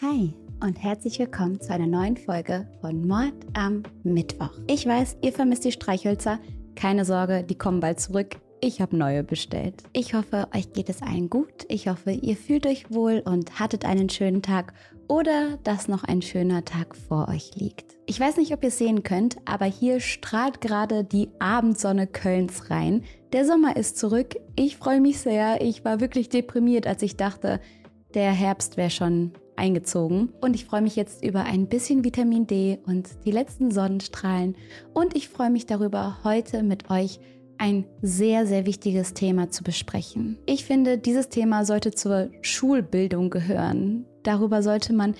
Hi und herzlich willkommen zu einer neuen Folge von Mord am Mittwoch. Ich weiß, ihr vermisst die Streichhölzer. Keine Sorge, die kommen bald zurück. Ich habe neue bestellt. Ich hoffe, euch geht es allen gut. Ich hoffe, ihr fühlt euch wohl und hattet einen schönen Tag oder dass noch ein schöner Tag vor euch liegt. Ich weiß nicht, ob ihr es sehen könnt, aber hier strahlt gerade die Abendsonne Kölns rein. Der Sommer ist zurück. Ich freue mich sehr. Ich war wirklich deprimiert, als ich dachte, der Herbst wäre schon eingezogen. Und ich freue mich jetzt über ein bisschen Vitamin D und die letzten Sonnenstrahlen. Und ich freue mich darüber, heute mit euch ein sehr, sehr wichtiges Thema zu besprechen. Ich finde, dieses Thema sollte zur Schulbildung gehören. Darüber sollte man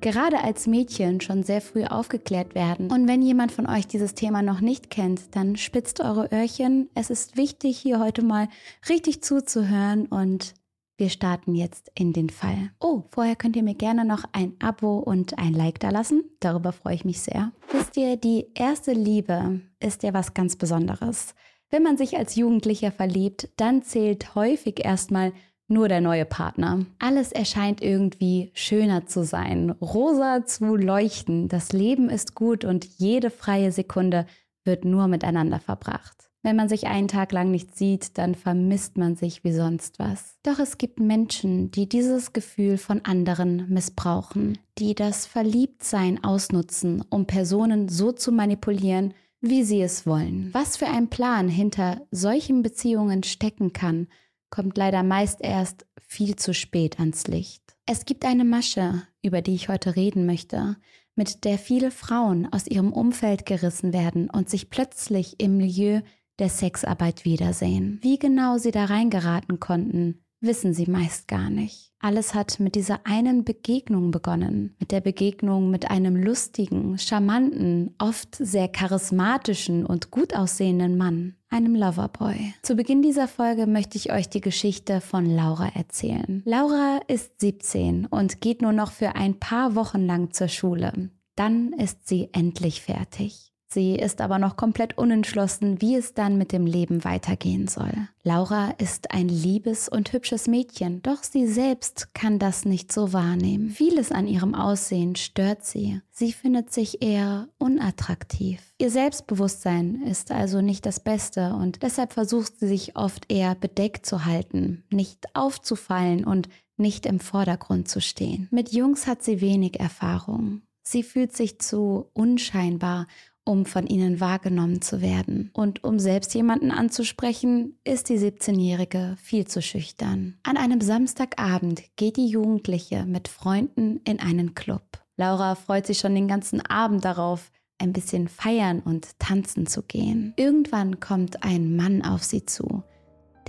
gerade als Mädchen schon sehr früh aufgeklärt werden. Und wenn jemand von euch dieses Thema noch nicht kennt, dann spitzt eure Öhrchen. Es ist wichtig, hier heute mal richtig zuzuhören und wir starten jetzt in den Fall. Oh, vorher könnt ihr mir gerne noch ein Abo und ein Like da lassen. Darüber freue ich mich sehr. Wisst ihr, die erste Liebe ist ja was ganz Besonderes. Wenn man sich als Jugendlicher verliebt, dann zählt häufig erstmal nur der neue Partner. Alles erscheint irgendwie schöner zu sein, rosa zu leuchten, das Leben ist gut und jede freie Sekunde wird nur miteinander verbracht. Wenn man sich einen Tag lang nicht sieht, dann vermisst man sich wie sonst was. Doch es gibt Menschen, die dieses Gefühl von anderen missbrauchen, die das Verliebtsein ausnutzen, um Personen so zu manipulieren, wie sie es wollen. Was für ein Plan hinter solchen Beziehungen stecken kann, kommt leider meist erst viel zu spät ans Licht. Es gibt eine Masche, über die ich heute reden möchte, mit der viele Frauen aus ihrem Umfeld gerissen werden und sich plötzlich im Milieu der Sexarbeit wiedersehen. Wie genau sie da reingeraten konnten, wissen sie meist gar nicht. Alles hat mit dieser einen Begegnung begonnen, mit der Begegnung mit einem lustigen, charmanten, oft sehr charismatischen und gut aussehenden Mann, einem Loverboy. Zu Beginn dieser Folge möchte ich euch die Geschichte von Laura erzählen. Laura ist 17 und geht nur noch für ein paar Wochen lang zur Schule. Dann ist sie endlich fertig. Sie ist aber noch komplett unentschlossen, wie es dann mit dem Leben weitergehen soll. Laura ist ein liebes und hübsches Mädchen, doch sie selbst kann das nicht so wahrnehmen. Vieles an ihrem Aussehen stört sie. Sie findet sich eher unattraktiv. Ihr Selbstbewusstsein ist also nicht das Beste und deshalb versucht sie sich oft eher bedeckt zu halten, nicht aufzufallen und nicht im Vordergrund zu stehen. Mit Jungs hat sie wenig Erfahrung. Sie fühlt sich zu unscheinbar um von ihnen wahrgenommen zu werden. Und um selbst jemanden anzusprechen, ist die 17-Jährige viel zu schüchtern. An einem Samstagabend geht die Jugendliche mit Freunden in einen Club. Laura freut sich schon den ganzen Abend darauf, ein bisschen feiern und tanzen zu gehen. Irgendwann kommt ein Mann auf sie zu,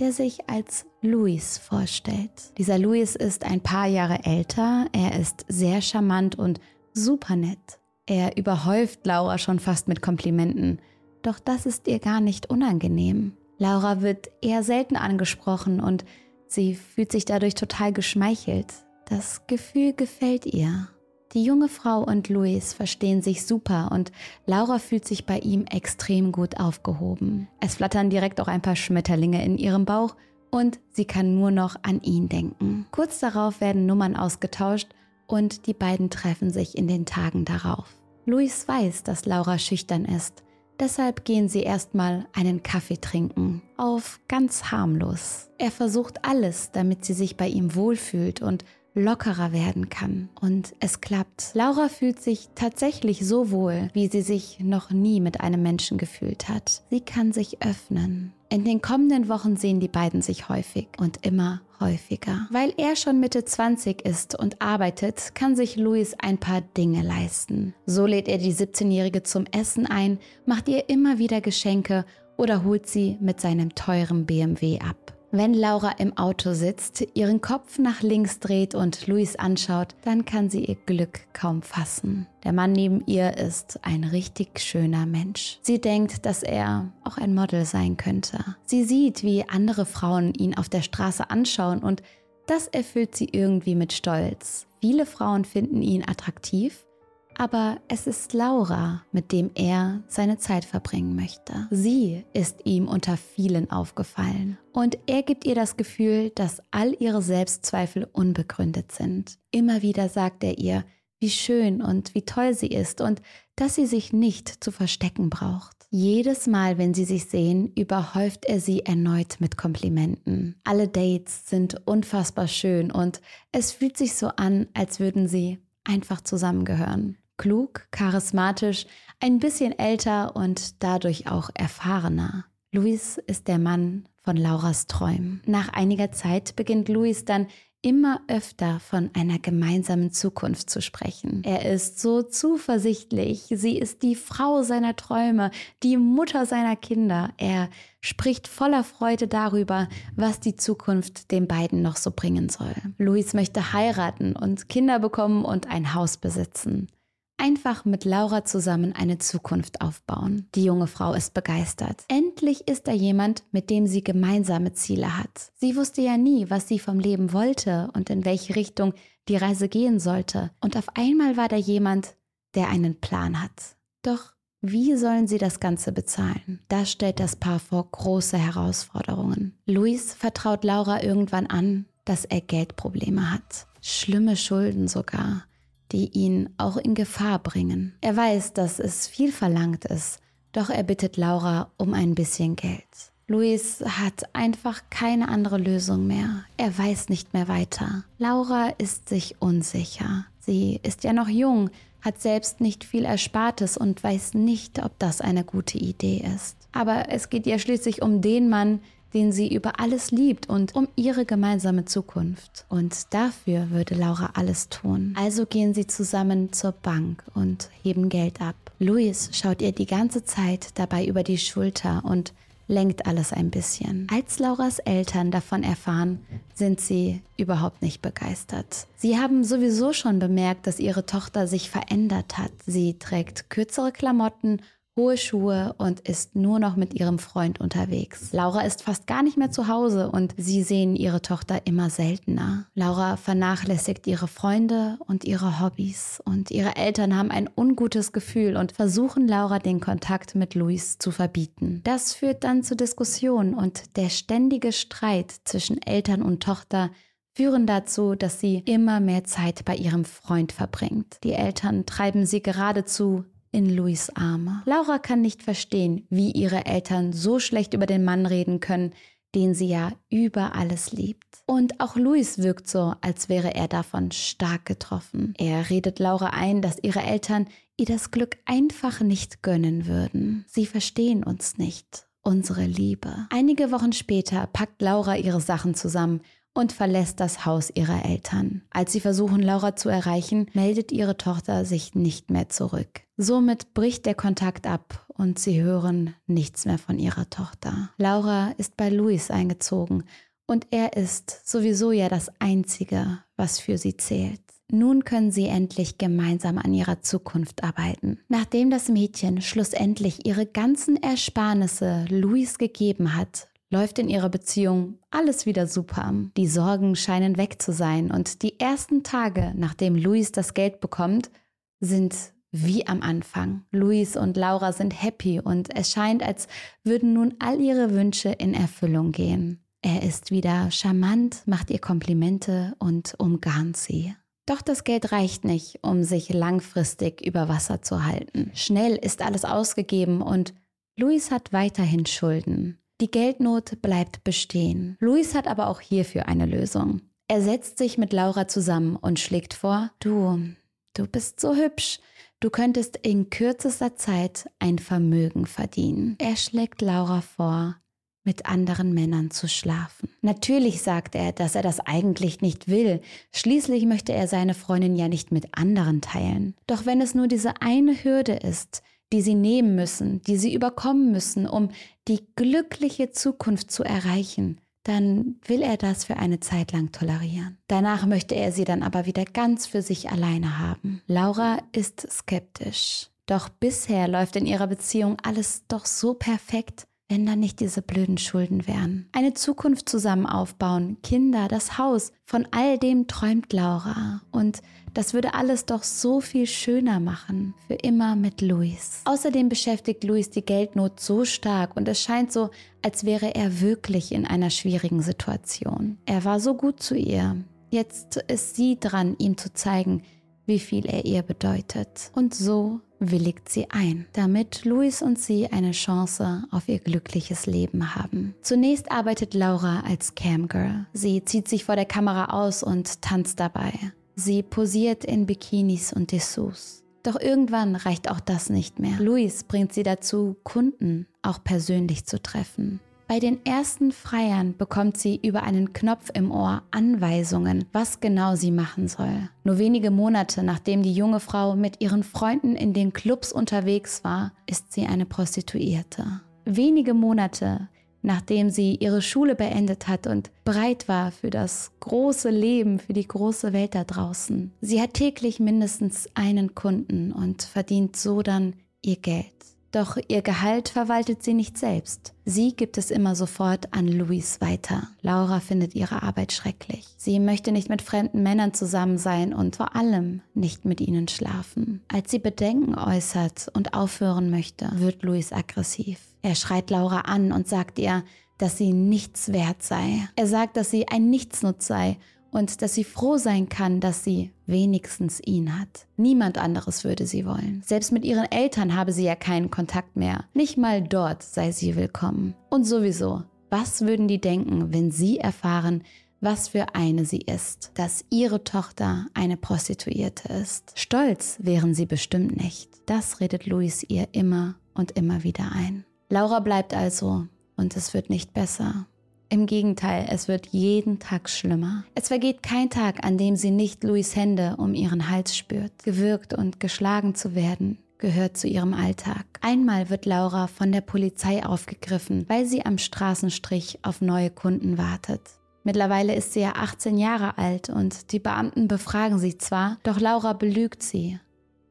der sich als Luis vorstellt. Dieser Luis ist ein paar Jahre älter, er ist sehr charmant und super nett. Er überhäuft Laura schon fast mit Komplimenten, doch das ist ihr gar nicht unangenehm. Laura wird eher selten angesprochen und sie fühlt sich dadurch total geschmeichelt. Das Gefühl gefällt ihr. Die junge Frau und Luis verstehen sich super und Laura fühlt sich bei ihm extrem gut aufgehoben. Es flattern direkt auch ein paar Schmetterlinge in ihrem Bauch und sie kann nur noch an ihn denken. Kurz darauf werden Nummern ausgetauscht und die beiden treffen sich in den Tagen darauf. Luis weiß, dass Laura schüchtern ist, deshalb gehen sie erstmal einen Kaffee trinken, auf ganz harmlos. Er versucht alles, damit sie sich bei ihm wohlfühlt und lockerer werden kann. Und es klappt. Laura fühlt sich tatsächlich so wohl, wie sie sich noch nie mit einem Menschen gefühlt hat. Sie kann sich öffnen. In den kommenden Wochen sehen die beiden sich häufig und immer häufiger. Weil er schon Mitte 20 ist und arbeitet, kann sich Luis ein paar Dinge leisten. So lädt er die 17-Jährige zum Essen ein, macht ihr immer wieder Geschenke oder holt sie mit seinem teuren BMW ab. Wenn Laura im Auto sitzt, ihren Kopf nach links dreht und Luis anschaut, dann kann sie ihr Glück kaum fassen. Der Mann neben ihr ist ein richtig schöner Mensch. Sie denkt, dass er auch ein Model sein könnte. Sie sieht, wie andere Frauen ihn auf der Straße anschauen und das erfüllt sie irgendwie mit Stolz. Viele Frauen finden ihn attraktiv aber es ist Laura, mit dem er seine Zeit verbringen möchte. Sie ist ihm unter vielen aufgefallen und er gibt ihr das Gefühl, dass all ihre Selbstzweifel unbegründet sind. Immer wieder sagt er ihr, wie schön und wie toll sie ist und dass sie sich nicht zu verstecken braucht. Jedes Mal, wenn sie sich sehen, überhäuft er sie erneut mit Komplimenten. Alle Dates sind unfassbar schön und es fühlt sich so an, als würden sie einfach zusammengehören klug, charismatisch, ein bisschen älter und dadurch auch erfahrener. Luis ist der Mann von Lauras Träumen. Nach einiger Zeit beginnt Luis dann immer öfter von einer gemeinsamen Zukunft zu sprechen. Er ist so zuversichtlich, sie ist die Frau seiner Träume, die Mutter seiner Kinder. Er spricht voller Freude darüber, was die Zukunft den beiden noch so bringen soll. Luis möchte heiraten und Kinder bekommen und ein Haus besitzen einfach mit Laura zusammen eine Zukunft aufbauen. Die junge Frau ist begeistert. Endlich ist da jemand, mit dem sie gemeinsame Ziele hat. Sie wusste ja nie, was sie vom Leben wollte und in welche Richtung die Reise gehen sollte. Und auf einmal war da jemand, der einen Plan hat. Doch wie sollen sie das Ganze bezahlen? Das stellt das Paar vor große Herausforderungen. Luis vertraut Laura irgendwann an, dass er Geldprobleme hat. Schlimme Schulden sogar die ihn auch in Gefahr bringen. Er weiß, dass es viel verlangt ist, doch er bittet Laura um ein bisschen Geld. Luis hat einfach keine andere Lösung mehr. Er weiß nicht mehr weiter. Laura ist sich unsicher. Sie ist ja noch jung, hat selbst nicht viel Erspartes und weiß nicht, ob das eine gute Idee ist. Aber es geht ihr schließlich um den Mann, den sie über alles liebt und um ihre gemeinsame Zukunft. Und dafür würde Laura alles tun. Also gehen sie zusammen zur Bank und heben Geld ab. Luis schaut ihr die ganze Zeit dabei über die Schulter und lenkt alles ein bisschen. Als Lauras Eltern davon erfahren, sind sie überhaupt nicht begeistert. Sie haben sowieso schon bemerkt, dass ihre Tochter sich verändert hat. Sie trägt kürzere Klamotten hohe Schuhe und ist nur noch mit ihrem Freund unterwegs. Laura ist fast gar nicht mehr zu Hause und sie sehen ihre Tochter immer seltener. Laura vernachlässigt ihre Freunde und ihre Hobbys und ihre Eltern haben ein ungutes Gefühl und versuchen Laura den Kontakt mit Luis zu verbieten. Das führt dann zu Diskussionen und der ständige Streit zwischen Eltern und Tochter führen dazu, dass sie immer mehr Zeit bei ihrem Freund verbringt. Die Eltern treiben sie geradezu in Louis Arme. Laura kann nicht verstehen, wie ihre Eltern so schlecht über den Mann reden können, den sie ja über alles liebt. Und auch Louis wirkt so, als wäre er davon stark getroffen. Er redet Laura ein, dass ihre Eltern ihr das Glück einfach nicht gönnen würden. Sie verstehen uns nicht, unsere Liebe. Einige Wochen später packt Laura ihre Sachen zusammen und verlässt das Haus ihrer Eltern. Als sie versuchen, Laura zu erreichen, meldet ihre Tochter sich nicht mehr zurück. Somit bricht der Kontakt ab und sie hören nichts mehr von ihrer Tochter. Laura ist bei Luis eingezogen und er ist sowieso ja das Einzige, was für sie zählt. Nun können sie endlich gemeinsam an ihrer Zukunft arbeiten. Nachdem das Mädchen schlussendlich ihre ganzen Ersparnisse Luis gegeben hat, läuft in ihrer Beziehung alles wieder super. Die Sorgen scheinen weg zu sein und die ersten Tage, nachdem Luis das Geld bekommt, sind wie am Anfang. Luis und Laura sind happy und es scheint, als würden nun all ihre Wünsche in Erfüllung gehen. Er ist wieder charmant, macht ihr Komplimente und umgarnt sie. Doch das Geld reicht nicht, um sich langfristig über Wasser zu halten. Schnell ist alles ausgegeben und Luis hat weiterhin Schulden. Die Geldnot bleibt bestehen. Luis hat aber auch hierfür eine Lösung. Er setzt sich mit Laura zusammen und schlägt vor, du, du bist so hübsch. Du könntest in kürzester Zeit ein Vermögen verdienen. Er schlägt Laura vor, mit anderen Männern zu schlafen. Natürlich sagt er, dass er das eigentlich nicht will. Schließlich möchte er seine Freundin ja nicht mit anderen teilen. Doch wenn es nur diese eine Hürde ist, die sie nehmen müssen, die sie überkommen müssen, um die glückliche Zukunft zu erreichen, dann will er das für eine Zeit lang tolerieren. Danach möchte er sie dann aber wieder ganz für sich alleine haben. Laura ist skeptisch. Doch bisher läuft in ihrer Beziehung alles doch so perfekt, wenn da nicht diese blöden Schulden wären. Eine Zukunft zusammen aufbauen, Kinder, das Haus, von all dem träumt Laura. Und das würde alles doch so viel schöner machen, für immer mit Luis. Außerdem beschäftigt Luis die Geldnot so stark und es scheint so, als wäre er wirklich in einer schwierigen Situation. Er war so gut zu ihr. Jetzt ist sie dran, ihm zu zeigen, wie viel er ihr bedeutet. Und so willigt sie ein, damit Louis und sie eine Chance auf ihr glückliches Leben haben. Zunächst arbeitet Laura als Camgirl. Sie zieht sich vor der Kamera aus und tanzt dabei. Sie posiert in Bikinis und Dessous. Doch irgendwann reicht auch das nicht mehr. Louis bringt sie dazu, Kunden auch persönlich zu treffen. Bei den ersten Freiern bekommt sie über einen Knopf im Ohr Anweisungen, was genau sie machen soll. Nur wenige Monate nachdem die junge Frau mit ihren Freunden in den Clubs unterwegs war, ist sie eine Prostituierte. Wenige Monate nachdem sie ihre Schule beendet hat und bereit war für das große Leben, für die große Welt da draußen. Sie hat täglich mindestens einen Kunden und verdient so dann ihr Geld. Doch ihr Gehalt verwaltet sie nicht selbst. Sie gibt es immer sofort an Louis weiter. Laura findet ihre Arbeit schrecklich. Sie möchte nicht mit fremden Männern zusammen sein und vor allem nicht mit ihnen schlafen. Als sie Bedenken äußert und aufhören möchte, wird Louis aggressiv. Er schreit Laura an und sagt ihr, dass sie nichts wert sei. Er sagt, dass sie ein Nichtsnutz sei und dass sie froh sein kann, dass sie wenigstens ihn hat. Niemand anderes würde sie wollen. Selbst mit ihren Eltern habe sie ja keinen Kontakt mehr. Nicht mal dort sei sie willkommen. Und sowieso, was würden die denken, wenn sie erfahren, was für eine sie ist, dass ihre Tochter eine Prostituierte ist. Stolz wären sie bestimmt nicht. Das redet Louis ihr immer und immer wieder ein. Laura bleibt also und es wird nicht besser. Im Gegenteil, es wird jeden Tag schlimmer. Es vergeht kein Tag, an dem sie nicht Louis Hände um ihren Hals spürt. Gewürgt und geschlagen zu werden, gehört zu ihrem Alltag. Einmal wird Laura von der Polizei aufgegriffen, weil sie am Straßenstrich auf neue Kunden wartet. Mittlerweile ist sie ja 18 Jahre alt und die Beamten befragen sie zwar, doch Laura belügt sie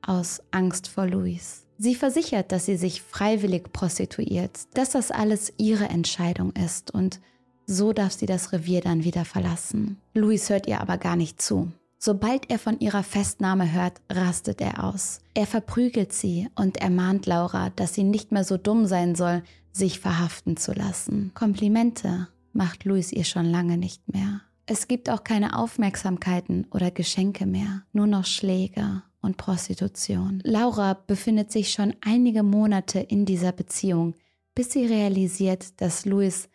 aus Angst vor Louis. Sie versichert, dass sie sich freiwillig prostituiert, dass das alles ihre Entscheidung ist und so darf sie das Revier dann wieder verlassen. Louis hört ihr aber gar nicht zu. Sobald er von ihrer Festnahme hört, rastet er aus. Er verprügelt sie und ermahnt Laura, dass sie nicht mehr so dumm sein soll, sich verhaften zu lassen. Komplimente macht Louis ihr schon lange nicht mehr. Es gibt auch keine Aufmerksamkeiten oder Geschenke mehr, nur noch Schläge und Prostitution. Laura befindet sich schon einige Monate in dieser Beziehung, bis sie realisiert, dass Louis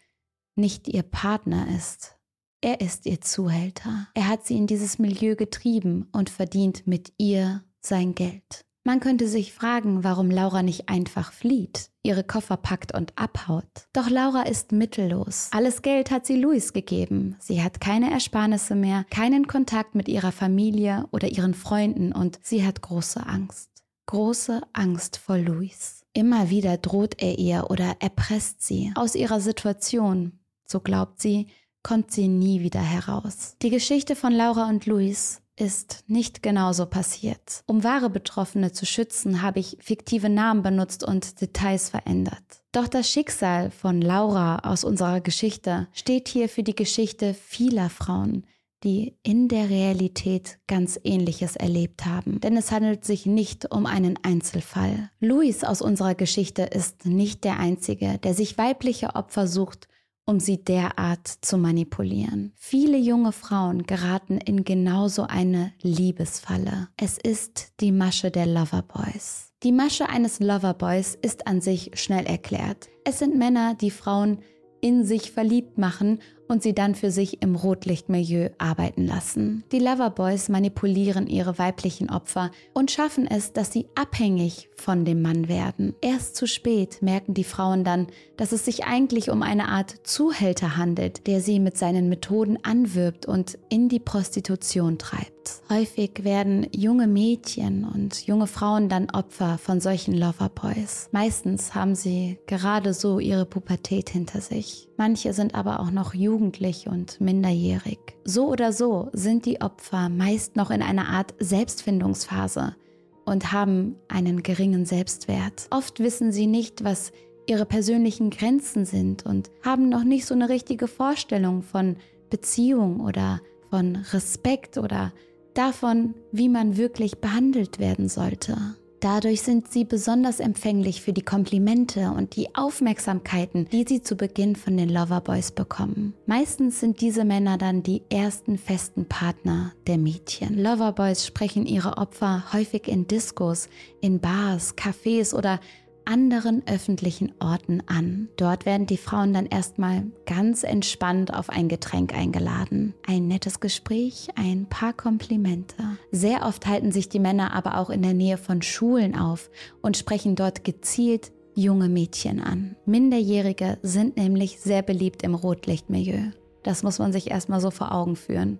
nicht ihr Partner ist. Er ist ihr Zuhälter. Er hat sie in dieses Milieu getrieben und verdient mit ihr sein Geld. Man könnte sich fragen, warum Laura nicht einfach flieht, ihre Koffer packt und abhaut. Doch Laura ist mittellos. Alles Geld hat sie Luis gegeben. Sie hat keine Ersparnisse mehr, keinen Kontakt mit ihrer Familie oder ihren Freunden und sie hat große Angst. Große Angst vor Luis. Immer wieder droht er ihr oder erpresst sie aus ihrer Situation, so glaubt sie, kommt sie nie wieder heraus. Die Geschichte von Laura und Luis ist nicht genauso passiert. Um wahre Betroffene zu schützen, habe ich fiktive Namen benutzt und Details verändert. Doch das Schicksal von Laura aus unserer Geschichte steht hier für die Geschichte vieler Frauen, die in der Realität ganz Ähnliches erlebt haben. Denn es handelt sich nicht um einen Einzelfall. Luis aus unserer Geschichte ist nicht der Einzige, der sich weibliche Opfer sucht um sie derart zu manipulieren. Viele junge Frauen geraten in genauso eine Liebesfalle. Es ist die Masche der Loverboys. Die Masche eines Loverboys ist an sich schnell erklärt. Es sind Männer, die Frauen in sich verliebt machen und sie dann für sich im Rotlichtmilieu arbeiten lassen. Die Loverboys manipulieren ihre weiblichen Opfer und schaffen es, dass sie abhängig von dem Mann werden. Erst zu spät merken die Frauen dann, dass es sich eigentlich um eine Art Zuhälter handelt, der sie mit seinen Methoden anwirbt und in die Prostitution treibt. Häufig werden junge Mädchen und junge Frauen dann Opfer von solchen Loverboys. Meistens haben sie gerade so ihre Pubertät hinter sich. Manche sind aber auch noch Jugendliche jugendlich und minderjährig. So oder so sind die Opfer meist noch in einer Art Selbstfindungsphase und haben einen geringen Selbstwert. Oft wissen sie nicht, was ihre persönlichen Grenzen sind und haben noch nicht so eine richtige Vorstellung von Beziehung oder von Respekt oder davon, wie man wirklich behandelt werden sollte. Dadurch sind sie besonders empfänglich für die Komplimente und die Aufmerksamkeiten, die sie zu Beginn von den Loverboys bekommen. Meistens sind diese Männer dann die ersten festen Partner der Mädchen. Loverboys sprechen ihre Opfer häufig in Diskos, in Bars, Cafés oder anderen öffentlichen Orten an. Dort werden die Frauen dann erstmal ganz entspannt auf ein Getränk eingeladen. Ein nettes Gespräch, ein paar Komplimente. Sehr oft halten sich die Männer aber auch in der Nähe von Schulen auf und sprechen dort gezielt junge Mädchen an. Minderjährige sind nämlich sehr beliebt im Rotlichtmilieu. Das muss man sich erstmal so vor Augen führen.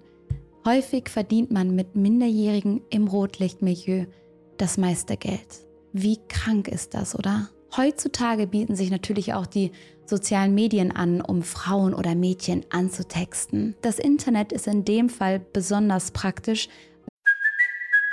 Häufig verdient man mit Minderjährigen im Rotlichtmilieu das meiste Geld. Wie krank ist das, oder? Heutzutage bieten sich natürlich auch die sozialen Medien an, um Frauen oder Mädchen anzutexten. Das Internet ist in dem Fall besonders praktisch,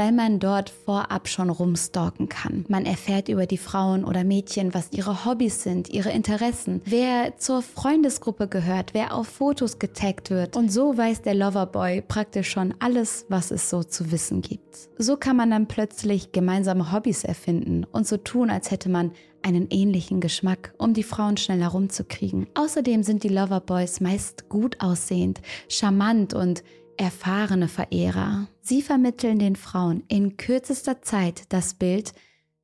Weil man dort vorab schon rumstalken kann. Man erfährt über die Frauen oder Mädchen, was ihre Hobbys sind, ihre Interessen, wer zur Freundesgruppe gehört, wer auf Fotos getaggt wird. Und so weiß der Loverboy praktisch schon alles, was es so zu wissen gibt. So kann man dann plötzlich gemeinsame Hobbys erfinden und so tun, als hätte man einen ähnlichen Geschmack, um die Frauen schnell herumzukriegen. Außerdem sind die Loverboys meist gut aussehend, charmant und erfahrene Verehrer. Sie vermitteln den Frauen in kürzester Zeit das Bild,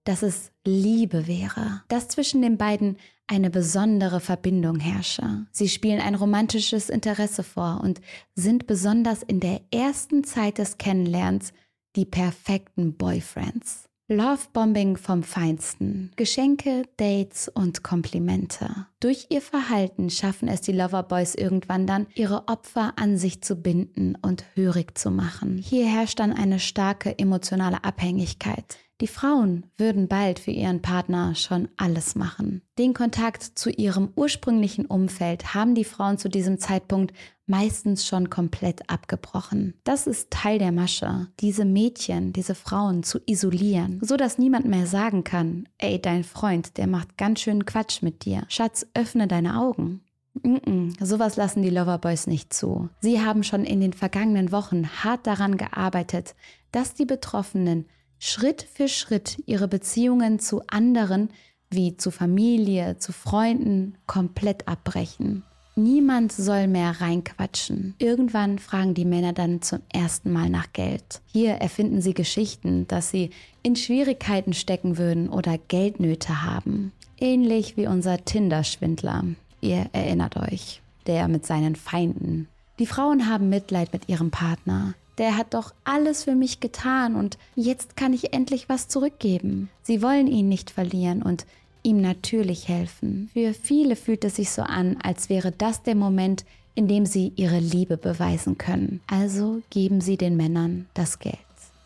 dass es Liebe wäre, dass zwischen den beiden eine besondere Verbindung herrsche. Sie spielen ein romantisches Interesse vor und sind besonders in der ersten Zeit des Kennenlernens die perfekten Boyfriends. Lovebombing vom Feinsten. Geschenke, Dates und Komplimente. Durch ihr Verhalten schaffen es die Loverboys irgendwann dann, ihre Opfer an sich zu binden und hörig zu machen. Hier herrscht dann eine starke emotionale Abhängigkeit. Die Frauen würden bald für ihren Partner schon alles machen. Den Kontakt zu ihrem ursprünglichen Umfeld haben die Frauen zu diesem Zeitpunkt meistens schon komplett abgebrochen. Das ist Teil der Masche, diese Mädchen, diese Frauen zu isolieren, so dass niemand mehr sagen kann, ey, dein Freund, der macht ganz schön Quatsch mit dir. Schatz, öffne deine Augen. Mm -mm, sowas lassen die Loverboys nicht zu. Sie haben schon in den vergangenen Wochen hart daran gearbeitet, dass die Betroffenen Schritt für Schritt ihre Beziehungen zu anderen, wie zu Familie, zu Freunden, komplett abbrechen. Niemand soll mehr reinquatschen. Irgendwann fragen die Männer dann zum ersten Mal nach Geld. Hier erfinden sie Geschichten, dass sie in Schwierigkeiten stecken würden oder Geldnöte haben. Ähnlich wie unser Tinder-Schwindler. Ihr erinnert euch. Der mit seinen Feinden. Die Frauen haben Mitleid mit ihrem Partner. Der hat doch alles für mich getan und jetzt kann ich endlich was zurückgeben. Sie wollen ihn nicht verlieren und ihm natürlich helfen. Für viele fühlt es sich so an, als wäre das der Moment, in dem sie ihre Liebe beweisen können. Also geben sie den Männern das Geld.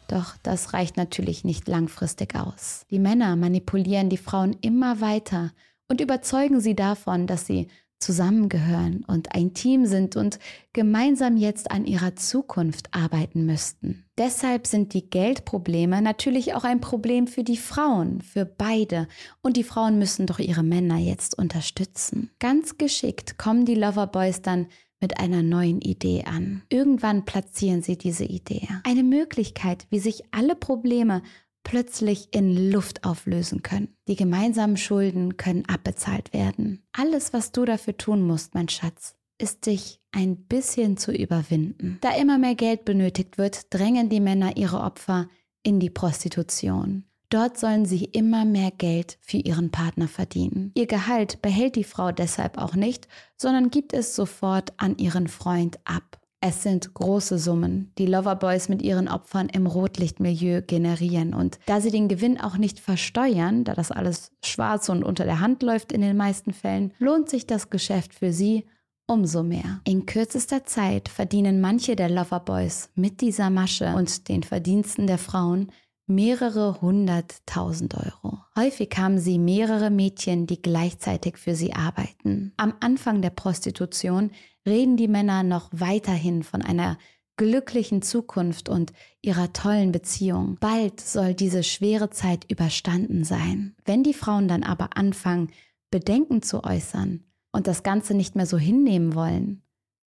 Doch das reicht natürlich nicht langfristig aus. Die Männer manipulieren die Frauen immer weiter und überzeugen sie davon, dass sie zusammengehören und ein Team sind und gemeinsam jetzt an ihrer Zukunft arbeiten müssten. Deshalb sind die Geldprobleme natürlich auch ein Problem für die Frauen, für beide. Und die Frauen müssen doch ihre Männer jetzt unterstützen. Ganz geschickt kommen die Loverboys dann mit einer neuen Idee an. Irgendwann platzieren sie diese Idee. Eine Möglichkeit, wie sich alle Probleme plötzlich in Luft auflösen können. Die gemeinsamen Schulden können abbezahlt werden. Alles, was du dafür tun musst, mein Schatz, ist dich ein bisschen zu überwinden. Da immer mehr Geld benötigt wird, drängen die Männer ihre Opfer in die Prostitution. Dort sollen sie immer mehr Geld für ihren Partner verdienen. Ihr Gehalt behält die Frau deshalb auch nicht, sondern gibt es sofort an ihren Freund ab. Es sind große Summen, die Loverboys mit ihren Opfern im Rotlichtmilieu generieren. Und da sie den Gewinn auch nicht versteuern, da das alles schwarz und unter der Hand läuft in den meisten Fällen, lohnt sich das Geschäft für sie umso mehr. In kürzester Zeit verdienen manche der Loverboys mit dieser Masche und den Verdiensten der Frauen mehrere hunderttausend Euro. Häufig haben sie mehrere Mädchen, die gleichzeitig für sie arbeiten. Am Anfang der Prostitution reden die Männer noch weiterhin von einer glücklichen Zukunft und ihrer tollen Beziehung. Bald soll diese schwere Zeit überstanden sein. Wenn die Frauen dann aber anfangen, Bedenken zu äußern und das Ganze nicht mehr so hinnehmen wollen,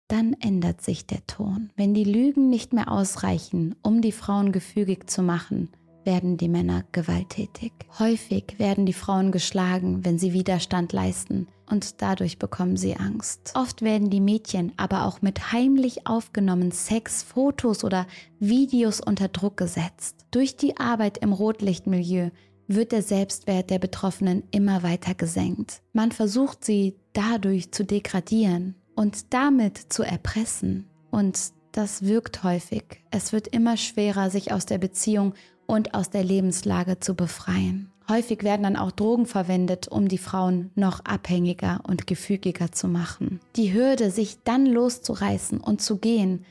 dann ändert sich der Ton. Wenn die Lügen nicht mehr ausreichen, um die Frauen gefügig zu machen, werden die Männer gewalttätig. Häufig werden die Frauen geschlagen, wenn sie Widerstand leisten und dadurch bekommen sie Angst. Oft werden die Mädchen aber auch mit heimlich aufgenommenen Sex, Fotos oder Videos unter Druck gesetzt. Durch die Arbeit im Rotlichtmilieu wird der Selbstwert der Betroffenen immer weiter gesenkt. Man versucht sie dadurch zu degradieren und damit zu erpressen. Und das wirkt häufig. Es wird immer schwerer, sich aus der Beziehung und aus der Lebenslage zu befreien. Häufig werden dann auch Drogen verwendet, um die Frauen noch abhängiger und gefügiger zu machen. Die Hürde, sich dann loszureißen und zu gehen,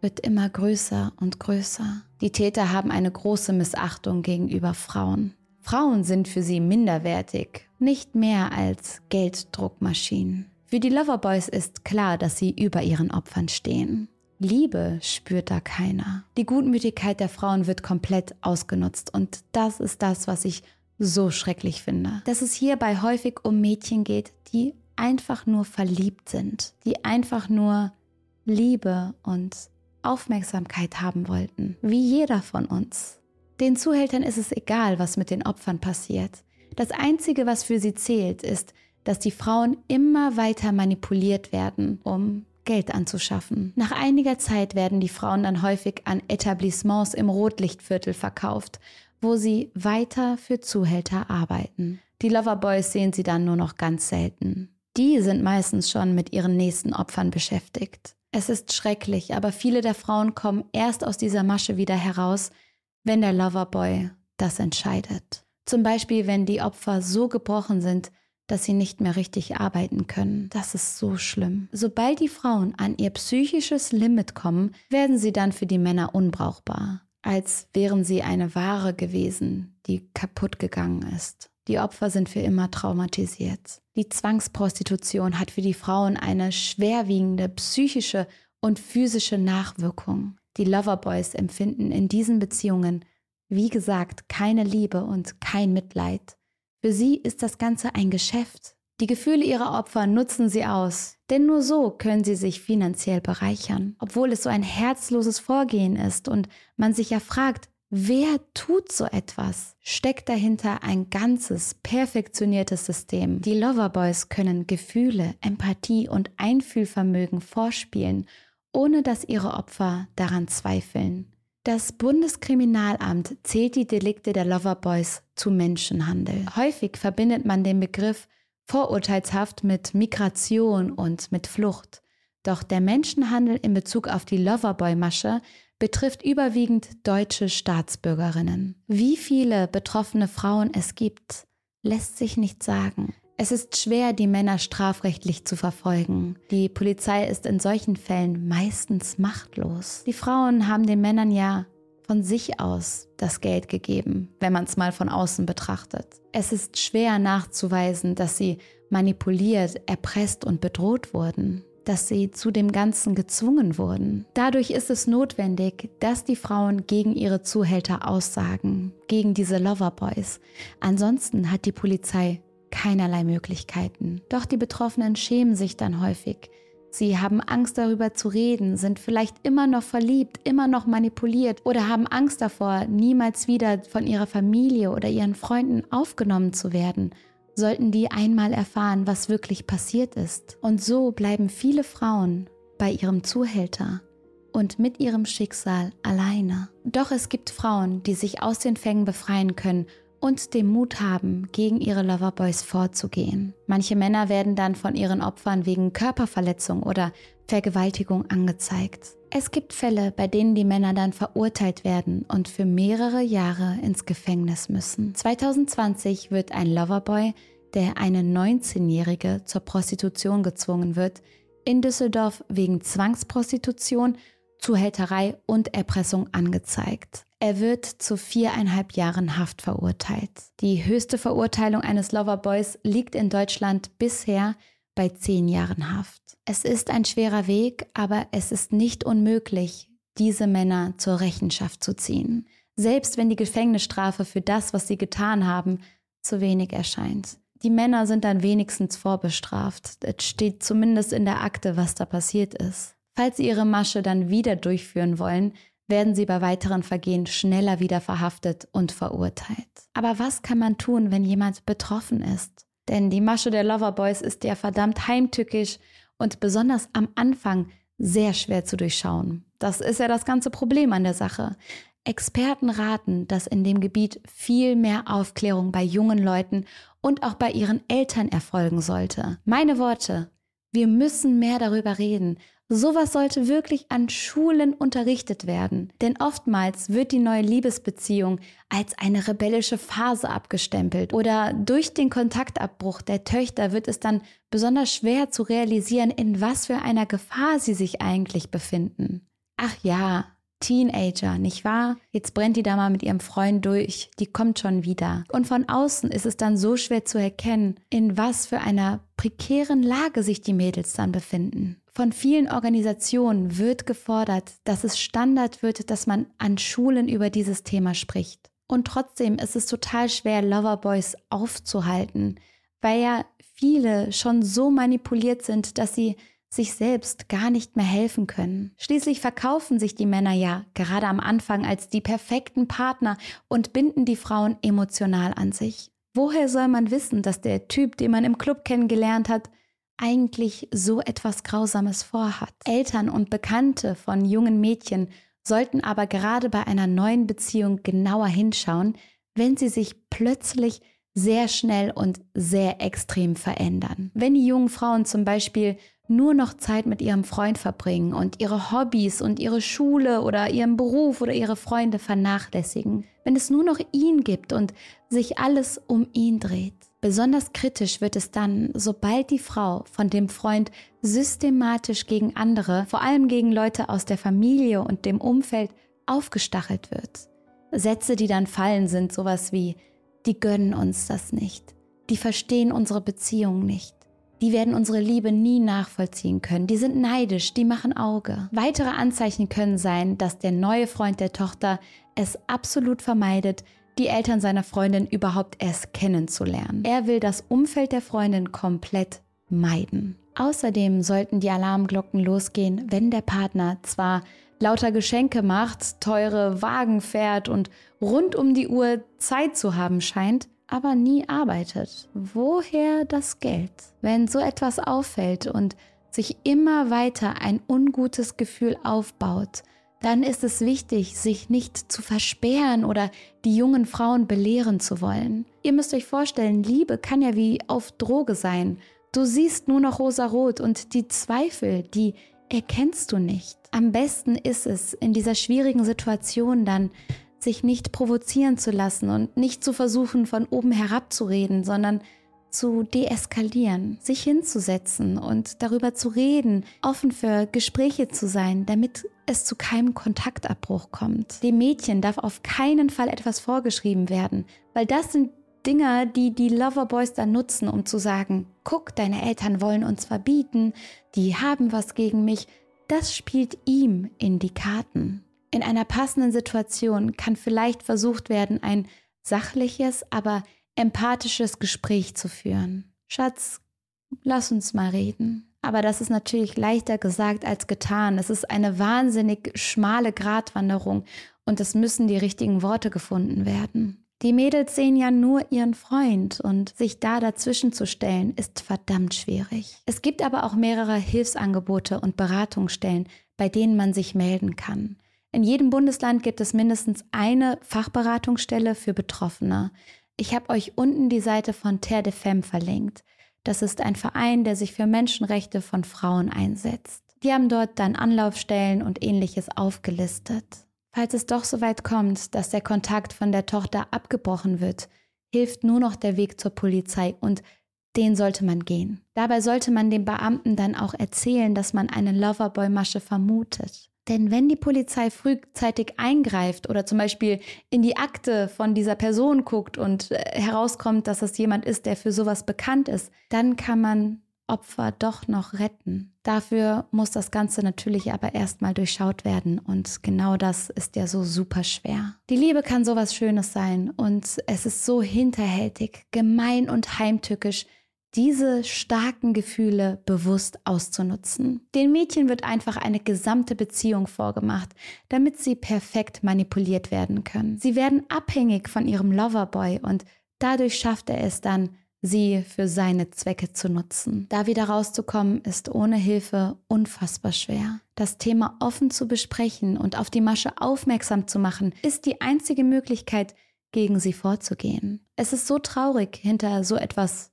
wird immer größer und größer. Die Täter haben eine große Missachtung gegenüber Frauen. Frauen sind für sie minderwertig, nicht mehr als Gelddruckmaschinen. Für die Loverboys ist klar, dass sie über ihren Opfern stehen. Liebe spürt da keiner. Die Gutmütigkeit der Frauen wird komplett ausgenutzt und das ist das, was ich so schrecklich finde. Dass es hierbei häufig um Mädchen geht, die einfach nur verliebt sind, die einfach nur Liebe und Aufmerksamkeit haben wollten, wie jeder von uns. Den Zuhältern ist es egal, was mit den Opfern passiert. Das Einzige, was für sie zählt, ist, dass die Frauen immer weiter manipuliert werden, um Geld anzuschaffen. Nach einiger Zeit werden die Frauen dann häufig an Etablissements im Rotlichtviertel verkauft, wo sie weiter für Zuhälter arbeiten. Die Loverboys sehen sie dann nur noch ganz selten. Die sind meistens schon mit ihren nächsten Opfern beschäftigt. Es ist schrecklich, aber viele der Frauen kommen erst aus dieser Masche wieder heraus, wenn der Loverboy das entscheidet. Zum Beispiel, wenn die Opfer so gebrochen sind, dass sie nicht mehr richtig arbeiten können. Das ist so schlimm. Sobald die Frauen an ihr psychisches Limit kommen, werden sie dann für die Männer unbrauchbar, als wären sie eine Ware gewesen, die kaputt gegangen ist. Die Opfer sind für immer traumatisiert. Die Zwangsprostitution hat für die Frauen eine schwerwiegende psychische und physische Nachwirkung. Die Loverboys empfinden in diesen Beziehungen, wie gesagt, keine Liebe und kein Mitleid. Für sie ist das Ganze ein Geschäft. Die Gefühle ihrer Opfer nutzen sie aus, denn nur so können sie sich finanziell bereichern. Obwohl es so ein herzloses Vorgehen ist und man sich ja fragt, wer tut so etwas, steckt dahinter ein ganzes, perfektioniertes System. Die Loverboys können Gefühle, Empathie und Einfühlvermögen vorspielen, ohne dass ihre Opfer daran zweifeln. Das Bundeskriminalamt zählt die Delikte der Loverboys zu Menschenhandel. Häufig verbindet man den Begriff vorurteilshaft mit Migration und mit Flucht. Doch der Menschenhandel in Bezug auf die Loverboy-Masche betrifft überwiegend deutsche Staatsbürgerinnen. Wie viele betroffene Frauen es gibt, lässt sich nicht sagen. Es ist schwer, die Männer strafrechtlich zu verfolgen. Die Polizei ist in solchen Fällen meistens machtlos. Die Frauen haben den Männern ja von sich aus das Geld gegeben, wenn man es mal von außen betrachtet. Es ist schwer nachzuweisen, dass sie manipuliert, erpresst und bedroht wurden, dass sie zu dem Ganzen gezwungen wurden. Dadurch ist es notwendig, dass die Frauen gegen ihre Zuhälter aussagen, gegen diese Loverboys. Ansonsten hat die Polizei keinerlei Möglichkeiten. Doch die Betroffenen schämen sich dann häufig. Sie haben Angst darüber zu reden, sind vielleicht immer noch verliebt, immer noch manipuliert oder haben Angst davor, niemals wieder von ihrer Familie oder ihren Freunden aufgenommen zu werden, sollten die einmal erfahren, was wirklich passiert ist. Und so bleiben viele Frauen bei ihrem Zuhälter und mit ihrem Schicksal alleine. Doch es gibt Frauen, die sich aus den Fängen befreien können und den Mut haben, gegen ihre Loverboys vorzugehen. Manche Männer werden dann von ihren Opfern wegen Körperverletzung oder Vergewaltigung angezeigt. Es gibt Fälle, bei denen die Männer dann verurteilt werden und für mehrere Jahre ins Gefängnis müssen. 2020 wird ein Loverboy, der eine 19-Jährige zur Prostitution gezwungen wird, in Düsseldorf wegen Zwangsprostitution, Zuhälterei und Erpressung angezeigt. Er wird zu viereinhalb Jahren Haft verurteilt. Die höchste Verurteilung eines Loverboys liegt in Deutschland bisher bei zehn Jahren Haft. Es ist ein schwerer Weg, aber es ist nicht unmöglich, diese Männer zur Rechenschaft zu ziehen. Selbst wenn die Gefängnisstrafe für das, was sie getan haben, zu wenig erscheint. Die Männer sind dann wenigstens vorbestraft. Es steht zumindest in der Akte, was da passiert ist. Falls sie ihre Masche dann wieder durchführen wollen, werden sie bei weiteren Vergehen schneller wieder verhaftet und verurteilt. Aber was kann man tun, wenn jemand betroffen ist? Denn die Masche der Loverboys ist ja verdammt heimtückisch und besonders am Anfang sehr schwer zu durchschauen. Das ist ja das ganze Problem an der Sache. Experten raten, dass in dem Gebiet viel mehr Aufklärung bei jungen Leuten und auch bei ihren Eltern erfolgen sollte. Meine Worte, wir müssen mehr darüber reden Sowas sollte wirklich an Schulen unterrichtet werden, denn oftmals wird die neue Liebesbeziehung als eine rebellische Phase abgestempelt oder durch den Kontaktabbruch der Töchter wird es dann besonders schwer zu realisieren, in was für einer Gefahr sie sich eigentlich befinden. Ach ja, Teenager, nicht wahr? Jetzt brennt die da mal mit ihrem Freund durch, die kommt schon wieder. Und von außen ist es dann so schwer zu erkennen, in was für einer prekären Lage sich die Mädels dann befinden. Von vielen Organisationen wird gefordert, dass es Standard wird, dass man an Schulen über dieses Thema spricht. Und trotzdem ist es total schwer, Loverboys aufzuhalten, weil ja viele schon so manipuliert sind, dass sie sich selbst gar nicht mehr helfen können. Schließlich verkaufen sich die Männer ja gerade am Anfang als die perfekten Partner und binden die Frauen emotional an sich. Woher soll man wissen, dass der Typ, den man im Club kennengelernt hat, eigentlich so etwas Grausames vorhat. Eltern und Bekannte von jungen Mädchen sollten aber gerade bei einer neuen Beziehung genauer hinschauen, wenn sie sich plötzlich sehr schnell und sehr extrem verändern. Wenn die jungen Frauen zum Beispiel nur noch Zeit mit ihrem Freund verbringen und ihre Hobbys und ihre Schule oder ihren Beruf oder ihre Freunde vernachlässigen, wenn es nur noch ihn gibt und sich alles um ihn dreht. Besonders kritisch wird es dann, sobald die Frau von dem Freund systematisch gegen andere, vor allem gegen Leute aus der Familie und dem Umfeld, aufgestachelt wird. Sätze, die dann fallen, sind sowas wie, die gönnen uns das nicht, die verstehen unsere Beziehung nicht, die werden unsere Liebe nie nachvollziehen können, die sind neidisch, die machen Auge. Weitere Anzeichen können sein, dass der neue Freund der Tochter es absolut vermeidet, die Eltern seiner Freundin überhaupt erst kennenzulernen. Er will das Umfeld der Freundin komplett meiden. Außerdem sollten die Alarmglocken losgehen, wenn der Partner zwar lauter Geschenke macht, teure Wagen fährt und rund um die Uhr Zeit zu haben scheint, aber nie arbeitet. Woher das Geld? Wenn so etwas auffällt und sich immer weiter ein ungutes Gefühl aufbaut, dann ist es wichtig, sich nicht zu versperren oder die jungen Frauen belehren zu wollen. Ihr müsst euch vorstellen, Liebe kann ja wie auf Droge sein. Du siehst nur noch rosarot und die Zweifel, die erkennst du nicht. Am besten ist es, in dieser schwierigen Situation dann sich nicht provozieren zu lassen und nicht zu versuchen, von oben herab zu reden, sondern zu deeskalieren, sich hinzusetzen und darüber zu reden, offen für Gespräche zu sein, damit es zu keinem Kontaktabbruch kommt. Dem Mädchen darf auf keinen Fall etwas vorgeschrieben werden, weil das sind Dinger, die die Loverboys dann nutzen, um zu sagen, guck, deine Eltern wollen uns verbieten, die haben was gegen mich. Das spielt ihm in die Karten. In einer passenden Situation kann vielleicht versucht werden, ein sachliches, aber empathisches Gespräch zu führen. Schatz, lass uns mal reden. Aber das ist natürlich leichter gesagt als getan. Es ist eine wahnsinnig schmale Gratwanderung und es müssen die richtigen Worte gefunden werden. Die Mädels sehen ja nur ihren Freund und sich da dazwischen zu stellen, ist verdammt schwierig. Es gibt aber auch mehrere Hilfsangebote und Beratungsstellen, bei denen man sich melden kann. In jedem Bundesland gibt es mindestens eine Fachberatungsstelle für Betroffene. Ich habe euch unten die Seite von Terre de Femme verlinkt. Das ist ein Verein, der sich für Menschenrechte von Frauen einsetzt. Die haben dort dann Anlaufstellen und ähnliches aufgelistet. Falls es doch so weit kommt, dass der Kontakt von der Tochter abgebrochen wird, hilft nur noch der Weg zur Polizei und den sollte man gehen. Dabei sollte man dem Beamten dann auch erzählen, dass man eine Loverboy-Masche vermutet. Denn wenn die Polizei frühzeitig eingreift oder zum Beispiel in die Akte von dieser Person guckt und äh, herauskommt, dass es jemand ist, der für sowas bekannt ist, dann kann man Opfer doch noch retten. Dafür muss das Ganze natürlich aber erstmal durchschaut werden und genau das ist ja so super schwer. Die Liebe kann sowas Schönes sein und es ist so hinterhältig, gemein und heimtückisch, diese starken Gefühle bewusst auszunutzen. Den Mädchen wird einfach eine gesamte Beziehung vorgemacht, damit sie perfekt manipuliert werden können. Sie werden abhängig von ihrem Loverboy und dadurch schafft er es dann, sie für seine Zwecke zu nutzen. Da wieder rauszukommen, ist ohne Hilfe unfassbar schwer. Das Thema offen zu besprechen und auf die Masche aufmerksam zu machen, ist die einzige Möglichkeit, gegen sie vorzugehen. Es ist so traurig, hinter so etwas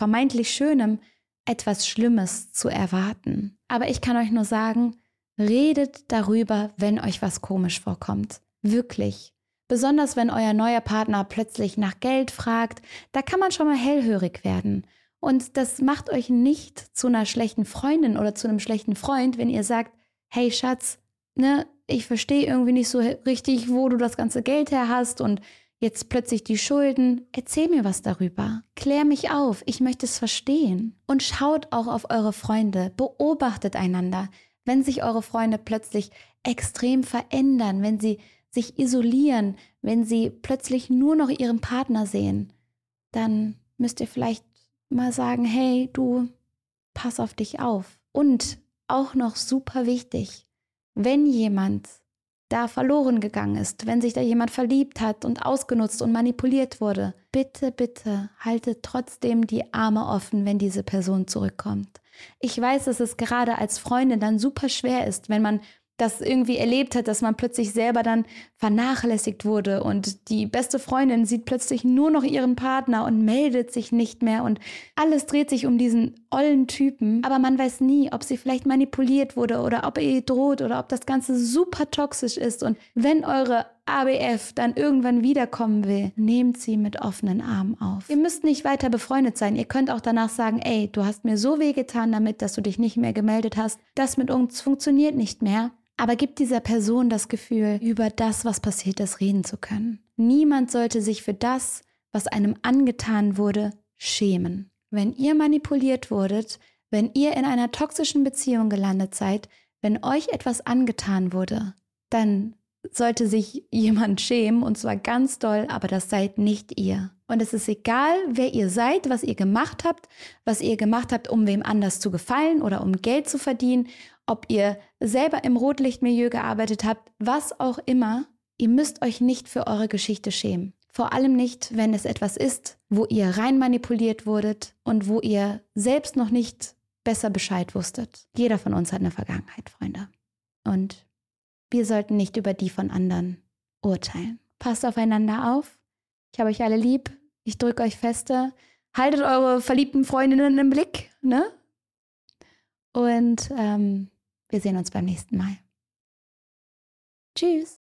vermeintlich Schönem etwas Schlimmes zu erwarten. Aber ich kann euch nur sagen, redet darüber, wenn euch was komisch vorkommt. Wirklich. Besonders wenn euer neuer Partner plötzlich nach Geld fragt, da kann man schon mal hellhörig werden. Und das macht euch nicht zu einer schlechten Freundin oder zu einem schlechten Freund, wenn ihr sagt, hey Schatz, ne, ich verstehe irgendwie nicht so richtig, wo du das ganze Geld her hast und jetzt plötzlich die Schulden. Erzähl mir was darüber. Klär mich auf. Ich möchte es verstehen. Und schaut auch auf eure Freunde. Beobachtet einander. Wenn sich eure Freunde plötzlich extrem verändern, wenn sie sich isolieren, wenn sie plötzlich nur noch ihren Partner sehen, dann müsst ihr vielleicht mal sagen, hey, du, pass auf dich auf. Und auch noch super wichtig, wenn jemand da verloren gegangen ist, wenn sich da jemand verliebt hat und ausgenutzt und manipuliert wurde, bitte, bitte haltet trotzdem die Arme offen, wenn diese Person zurückkommt. Ich weiß, dass es gerade als Freundin dann super schwer ist, wenn man das irgendwie erlebt hat, dass man plötzlich selber dann vernachlässigt wurde und die beste Freundin sieht plötzlich nur noch ihren Partner und meldet sich nicht mehr und alles dreht sich um diesen ollen Typen, aber man weiß nie, ob sie vielleicht manipuliert wurde oder ob ihr droht oder ob das Ganze super toxisch ist und wenn eure ABF dann irgendwann wiederkommen will, nehmt sie mit offenen Armen auf. Ihr müsst nicht weiter befreundet sein. Ihr könnt auch danach sagen, ey, du hast mir so wehgetan damit, dass du dich nicht mehr gemeldet hast. Das mit uns funktioniert nicht mehr aber gibt dieser Person das Gefühl, über das, was passiert ist, reden zu können. Niemand sollte sich für das, was einem angetan wurde, schämen. Wenn ihr manipuliert wurdet, wenn ihr in einer toxischen Beziehung gelandet seid, wenn euch etwas angetan wurde, dann sollte sich jemand schämen und zwar ganz doll, aber das seid nicht ihr. Und es ist egal, wer ihr seid, was ihr gemacht habt, was ihr gemacht habt, um wem anders zu gefallen oder um Geld zu verdienen ob ihr selber im Rotlichtmilieu gearbeitet habt, was auch immer, ihr müsst euch nicht für eure Geschichte schämen. Vor allem nicht, wenn es etwas ist, wo ihr rein manipuliert wurdet und wo ihr selbst noch nicht besser Bescheid wusstet. Jeder von uns hat eine Vergangenheit, Freunde. Und wir sollten nicht über die von anderen urteilen. Passt aufeinander auf. Ich habe euch alle lieb. Ich drücke euch feste. Haltet eure verliebten Freundinnen im Blick, ne? Und ähm, wir sehen uns beim nächsten Mal. Tschüss.